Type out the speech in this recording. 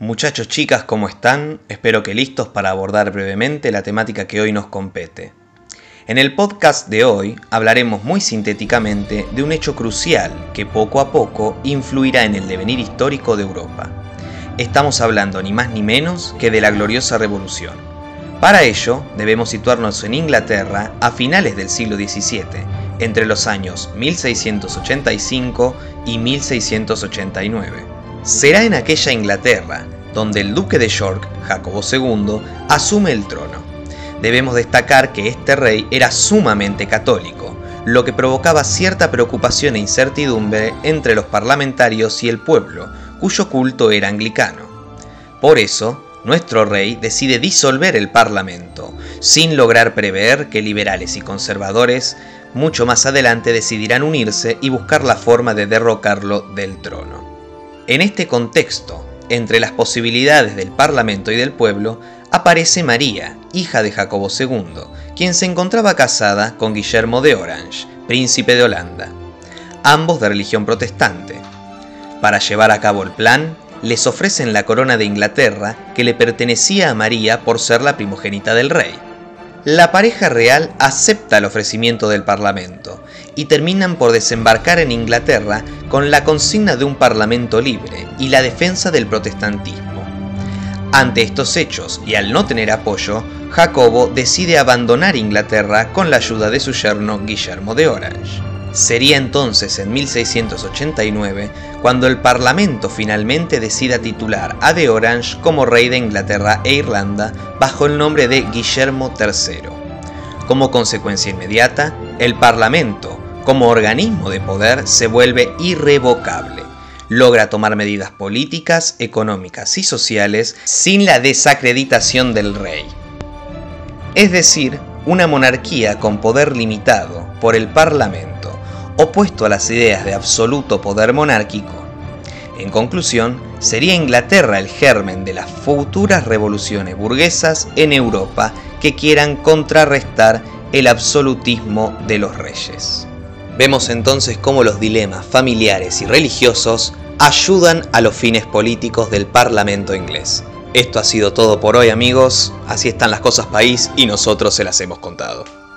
Muchachos, chicas, ¿cómo están? Espero que listos para abordar brevemente la temática que hoy nos compete. En el podcast de hoy hablaremos muy sintéticamente de un hecho crucial que poco a poco influirá en el devenir histórico de Europa. Estamos hablando ni más ni menos que de la gloriosa revolución. Para ello, debemos situarnos en Inglaterra a finales del siglo XVII, entre los años 1685 y 1689 será en aquella Inglaterra donde el duque de York, Jacobo II, asume el trono. Debemos destacar que este rey era sumamente católico, lo que provocaba cierta preocupación e incertidumbre entre los parlamentarios y el pueblo, cuyo culto era anglicano. Por eso, nuestro rey decide disolver el parlamento, sin lograr prever que liberales y conservadores mucho más adelante decidirán unirse y buscar la forma de derrocarlo del trono. En este contexto, entre las posibilidades del Parlamento y del pueblo, aparece María, hija de Jacobo II, quien se encontraba casada con Guillermo de Orange, príncipe de Holanda, ambos de religión protestante. Para llevar a cabo el plan, les ofrecen la corona de Inglaterra que le pertenecía a María por ser la primogénita del rey. La pareja real acepta el ofrecimiento del Parlamento y terminan por desembarcar en Inglaterra con la consigna de un Parlamento libre y la defensa del protestantismo. Ante estos hechos y al no tener apoyo, Jacobo decide abandonar Inglaterra con la ayuda de su yerno Guillermo de Orange. Sería entonces en 1689 cuando el Parlamento finalmente decida titular a de Orange como rey de Inglaterra e Irlanda bajo el nombre de Guillermo III. Como consecuencia inmediata, el Parlamento, como organismo de poder se vuelve irrevocable. Logra tomar medidas políticas, económicas y sociales sin la desacreditación del rey. Es decir, una monarquía con poder limitado por el Parlamento, opuesto a las ideas de absoluto poder monárquico. En conclusión, sería Inglaterra el germen de las futuras revoluciones burguesas en Europa que quieran contrarrestar el absolutismo de los reyes. Vemos entonces cómo los dilemas familiares y religiosos ayudan a los fines políticos del Parlamento inglés. Esto ha sido todo por hoy amigos, así están las cosas país y nosotros se las hemos contado.